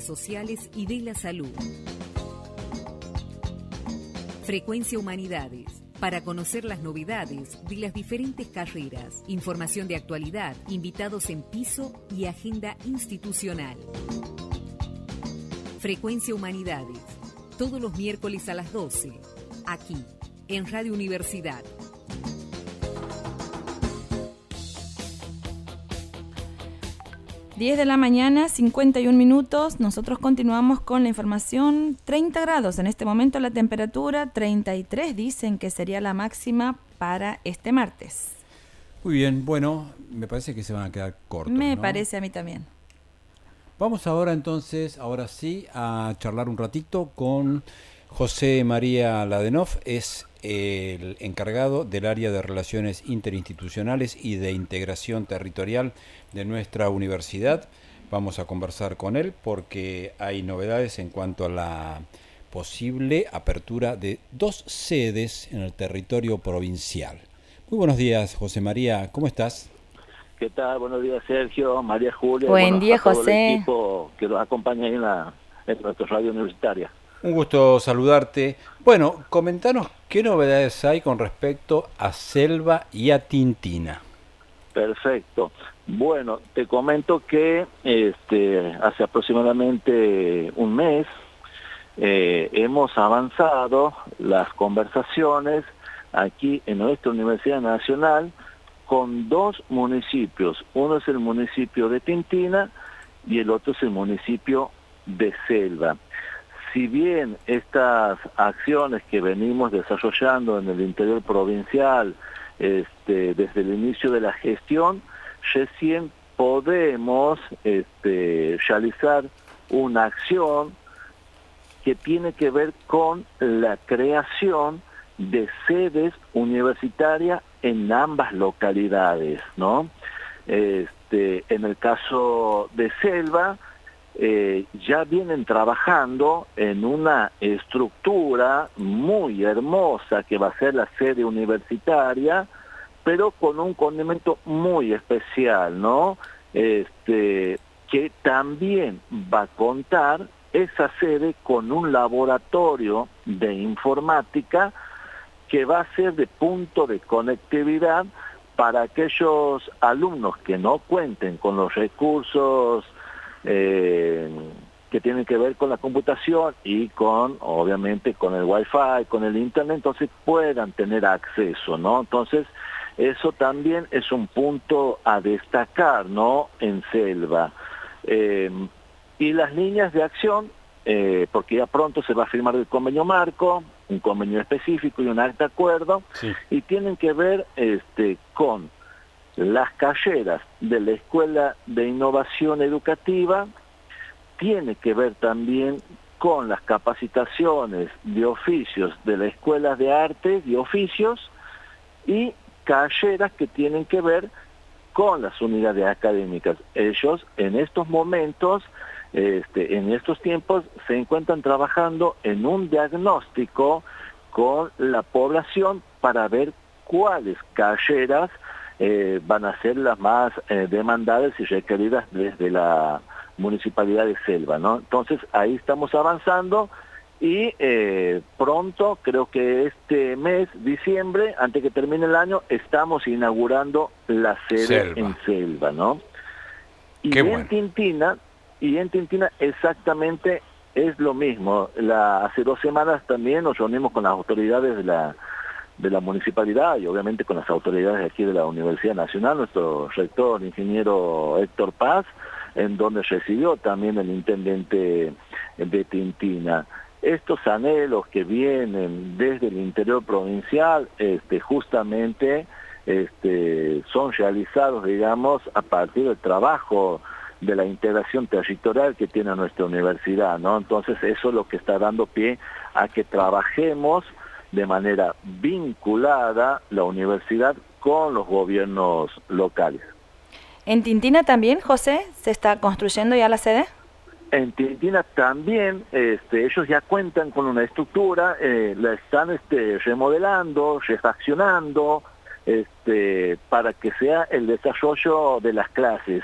sociales y de la salud. Frecuencia Humanidades. Para conocer las novedades de las diferentes carreras, información de actualidad, invitados en piso y agenda institucional. Frecuencia Humanidades. Todos los miércoles a las 12. Aquí, en Radio Universidad 10 de la mañana, 51 minutos. Nosotros continuamos con la información. 30 grados en este momento la temperatura, 33 dicen que sería la máxima para este martes. Muy bien, bueno, me parece que se van a quedar cortos. Me parece a mí también. Vamos ahora entonces, ahora sí, a charlar un ratito con José María Ladenov. Es el encargado del área de relaciones interinstitucionales y de integración territorial de nuestra universidad. Vamos a conversar con él porque hay novedades en cuanto a la posible apertura de dos sedes en el territorio provincial. Muy buenos días, José María, ¿cómo estás? ¿Qué tal? Buenos días, Sergio, María Julia. Buen día, José. que nos acompaña en, la, en nuestra radio universitaria. Un gusto saludarte. Bueno, comentanos qué novedades hay con respecto a Selva y a Tintina. Perfecto. Bueno, te comento que este, hace aproximadamente un mes eh, hemos avanzado las conversaciones aquí en nuestra Universidad Nacional con dos municipios. Uno es el municipio de Tintina y el otro es el municipio de Selva si bien estas acciones que venimos desarrollando en el interior provincial este, desde el inicio de la gestión, recién podemos este, realizar una acción que tiene que ver con la creación de sedes universitarias en ambas localidades, ¿no? Este, en el caso de Selva, eh, ya vienen trabajando en una estructura muy hermosa que va a ser la sede universitaria, pero con un condimento muy especial, ¿no? Este, que también va a contar esa sede con un laboratorio de informática que va a ser de punto de conectividad para aquellos alumnos que no cuenten con los recursos eh, que tienen que ver con la computación y con, obviamente, con el Wi-Fi, con el Internet, entonces puedan tener acceso, ¿no? Entonces, eso también es un punto a destacar, ¿no? En Selva. Eh, y las líneas de acción, eh, porque ya pronto se va a firmar el convenio marco, un convenio específico y un acta de acuerdo, y tienen que ver este, con las carreras de la Escuela de Innovación Educativa tiene que ver también con las capacitaciones de oficios de la Escuela de Artes y Oficios y carreras que tienen que ver con las unidades académicas. Ellos en estos momentos, este, en estos tiempos, se encuentran trabajando en un diagnóstico con la población para ver cuáles carreras eh, van a ser las más eh, demandadas y requeridas desde la municipalidad de Selva, ¿no? Entonces ahí estamos avanzando y eh, pronto, creo que este mes, diciembre, antes que termine el año, estamos inaugurando la sede en Selva, ¿no? Y en Tintina, y en Tintina exactamente es lo mismo. La, hace dos semanas también nos reunimos con las autoridades de la de la municipalidad y obviamente con las autoridades aquí de la Universidad Nacional, nuestro rector, el ingeniero Héctor Paz, en donde recibió también el intendente de Tintina. Estos anhelos que vienen desde el interior provincial, este, justamente este, son realizados, digamos, a partir del trabajo de la integración territorial que tiene nuestra universidad, ¿no? Entonces eso es lo que está dando pie a que trabajemos de manera vinculada la universidad con los gobiernos locales. ¿En Tintina también, José, se está construyendo ya la sede? En Tintina también, este, ellos ya cuentan con una estructura, eh, la están este, remodelando, refaccionando, este, para que sea el desarrollo de las clases.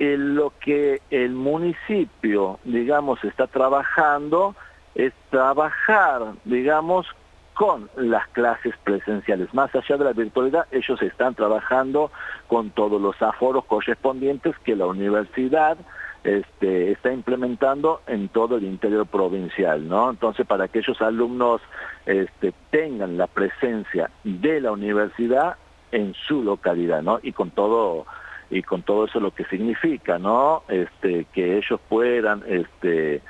lo que el municipio, digamos, está trabajando es trabajar, digamos, con las clases presenciales. Más allá de la virtualidad, ellos están trabajando con todos los aforos correspondientes que la universidad este, está implementando en todo el interior provincial, ¿no? Entonces, para que aquellos alumnos este, tengan la presencia de la universidad en su localidad, ¿no? Y con todo y con todo eso lo que significa, ¿no? Este, que ellos puedan este,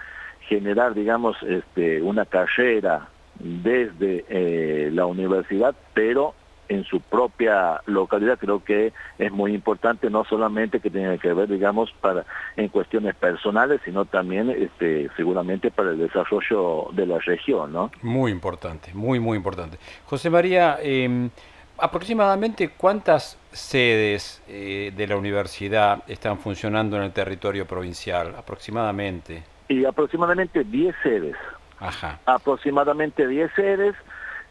generar, digamos, este, una carrera desde eh, la universidad, pero en su propia localidad creo que es muy importante no solamente que tenga que ver digamos para en cuestiones personales sino también este seguramente para el desarrollo de la región no muy importante muy muy importante. José María eh, aproximadamente cuántas sedes eh, de la universidad están funcionando en el territorio provincial aproximadamente y aproximadamente 10 sedes Ajá. aproximadamente 10 sedes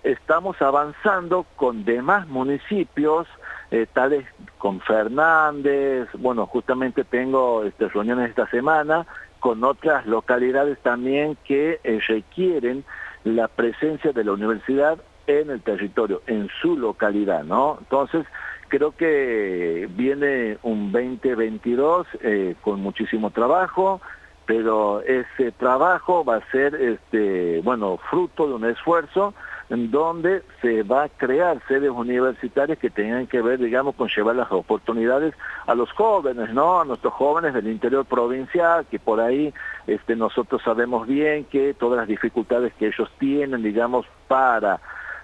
estamos avanzando con demás municipios, eh, tales con Fernández, bueno, justamente tengo este, reuniones esta semana con otras localidades también que eh, requieren la presencia de la universidad en el territorio, en su localidad, ¿no? Entonces, creo que viene un 2022 eh, con muchísimo trabajo, pero ese trabajo va a ser, este, bueno, fruto de un esfuerzo en donde se va a crear sedes universitarias que tengan que ver, digamos, con llevar las oportunidades a los jóvenes, ¿no? A nuestros jóvenes del interior provincial, que por ahí este, nosotros sabemos bien que todas las dificultades que ellos tienen, digamos, para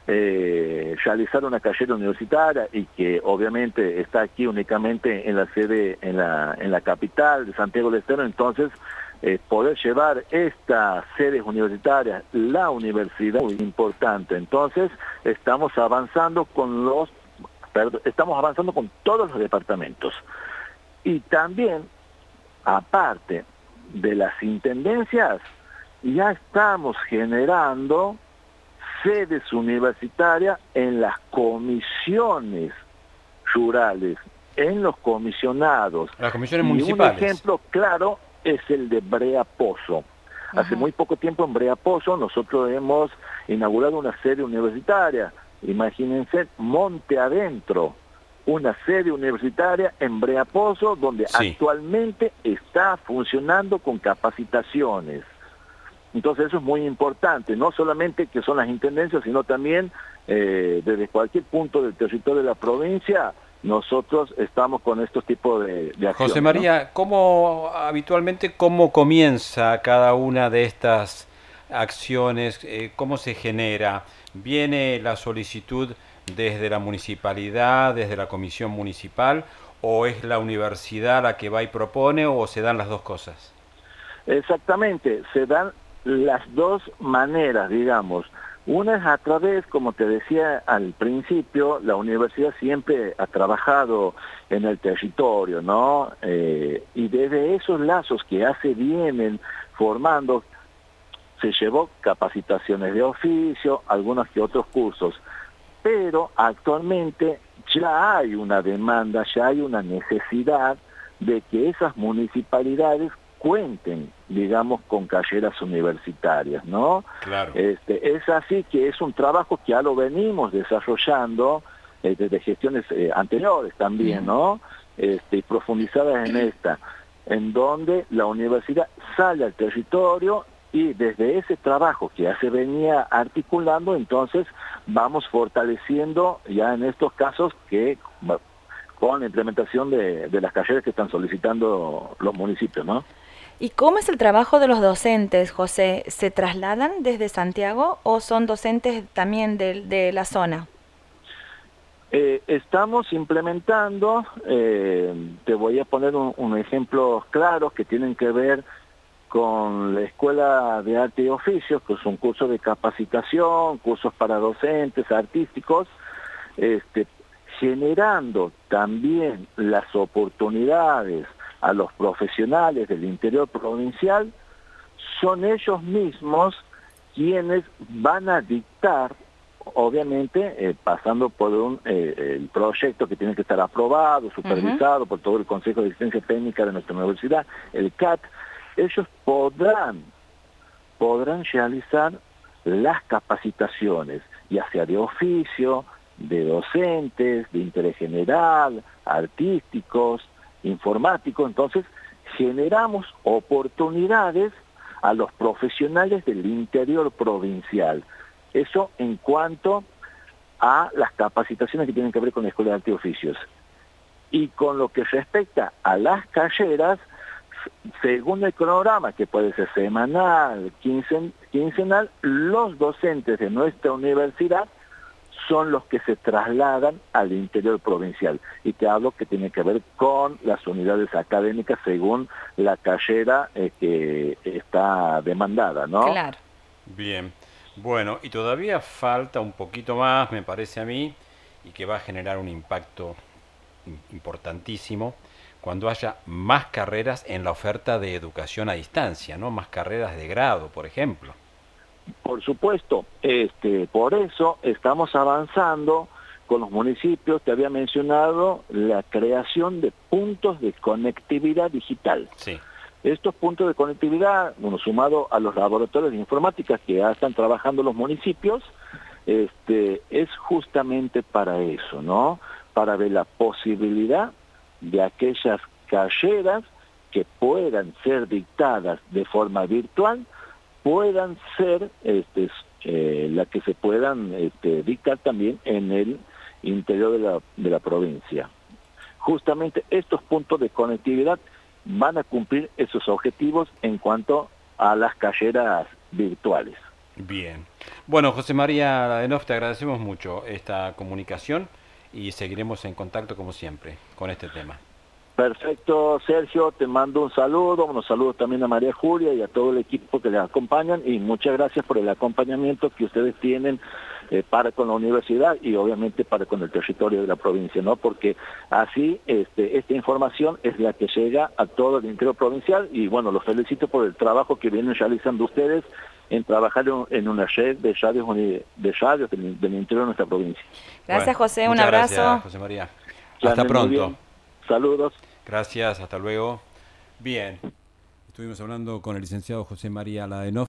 eh, realizar una carrera universitaria y que obviamente está aquí únicamente en la sede, en la, en la capital de Santiago del Estero, entonces eh, poder llevar estas sedes universitarias, la universidad, muy importante. Entonces, estamos avanzando con los, estamos avanzando con todos los departamentos. Y también, aparte de las intendencias, ya estamos generando sedes universitarias en las comisiones rurales, en los comisionados. Las comisiones municipales. un ejemplo claro es el de Brea Pozo. Hace muy poco tiempo en Brea Pozo nosotros hemos inaugurado una sede universitaria. Imagínense, Monte Adentro, una sede universitaria en Brea Pozo donde actualmente está funcionando con capacitaciones. Entonces eso es muy importante, no solamente que son las intendencias, sino también eh, desde cualquier punto del territorio de la provincia nosotros estamos con estos tipos de, acciones. José María, ¿cómo habitualmente cómo comienza cada una de estas acciones? Eh, ¿Cómo se genera? ¿Viene la solicitud desde la municipalidad, desde la comisión municipal, o es la universidad la que va y propone, o se dan las dos cosas? Exactamente, se dan las dos maneras, digamos. Una es a través, como te decía al principio, la universidad siempre ha trabajado en el territorio, ¿no? Eh, y desde esos lazos que hace vienen formando, se llevó capacitaciones de oficio, algunos que otros cursos, pero actualmente ya hay una demanda, ya hay una necesidad de que esas municipalidades cuenten, digamos, con carreras universitarias, ¿no? Claro. Este, es así que es un trabajo que ya lo venimos desarrollando eh, desde gestiones eh, anteriores también, ¿no? Este, profundizadas en esta, en donde la universidad sale al territorio y desde ese trabajo que ya se venía articulando, entonces vamos fortaleciendo ya en estos casos que con la implementación de, de las carreras que están solicitando los municipios, ¿no? ¿Y cómo es el trabajo de los docentes, José? ¿Se trasladan desde Santiago o son docentes también de, la zona? Eh, estamos implementando, eh, te voy a poner un, un ejemplo claro que tienen que ver con la Escuela de Arte y Oficios, que es un curso de capacitación, cursos para docentes, artísticos, este, generando también las oportunidades a los profesionales del interior provincial, son ellos mismos quienes van a dictar obviamente eh, pasando por un eh, el proyecto que tiene que estar aprobado, supervisado por todo el Consejo de Asistencia Técnica de nuestra universidad, el CAT, ellos podrán, podrán realizar las capacitaciones, ya sea de oficio, de docentes, de interés general, artísticos, informáticos, entonces generamos oportunidades a los profesionales del interior provincial. Eso en cuanto a las capacitaciones que tienen que ver con la Escuela de Arte y Oficios. Y con lo que respecta a las calleras, según el cronograma, que puede ser semanal, quincenal, los docentes de nuestra universidad son los que se trasladan al interior provincial. Y te hablo que tiene que ver con las unidades académicas según la carrera eh, que está demandada, ¿no? Claro. Bien. Bueno, y todavía falta un poquito más, me parece a mí, y que va a generar un impacto importantísimo cuando haya más carreras en la oferta de educación a distancia, ¿no? Más carreras de grado, por ejemplo. Por supuesto, este, por eso estamos avanzando con los municipios, te había mencionado la creación de puntos de conectividad digital. Sí. Estos puntos de conectividad, bueno, sumado a los laboratorios de informática que ya están trabajando los municipios, este, es justamente para eso, ¿no? Para ver la posibilidad de aquellas carreras que puedan ser dictadas de forma virtual, puedan ser este, eh, las que se puedan este, dictar también en el interior de la, de la provincia. Justamente estos puntos de conectividad van a cumplir esos objetivos en cuanto a las calleras virtuales. Bien. Bueno, José María Ladenov, te agradecemos mucho esta comunicación y seguiremos en contacto como siempre con este tema. Perfecto, Sergio, te mando un saludo, unos saludos también a María Julia y a todo el equipo que les acompañan y muchas gracias por el acompañamiento que ustedes tienen eh, para con la universidad y obviamente para con el territorio de la provincia, ¿no? Porque así este, esta información es la que llega a todo el interior provincial y bueno, los felicito por el trabajo que vienen realizando ustedes en trabajar en una red de radios, de radios del, interior de nuestra provincia. Gracias José, un abrazo. Gracias, José María. Hasta pronto. Saludos. Gracias, hasta luego. Bien. Estuvimos hablando con el licenciado José María Ladenov.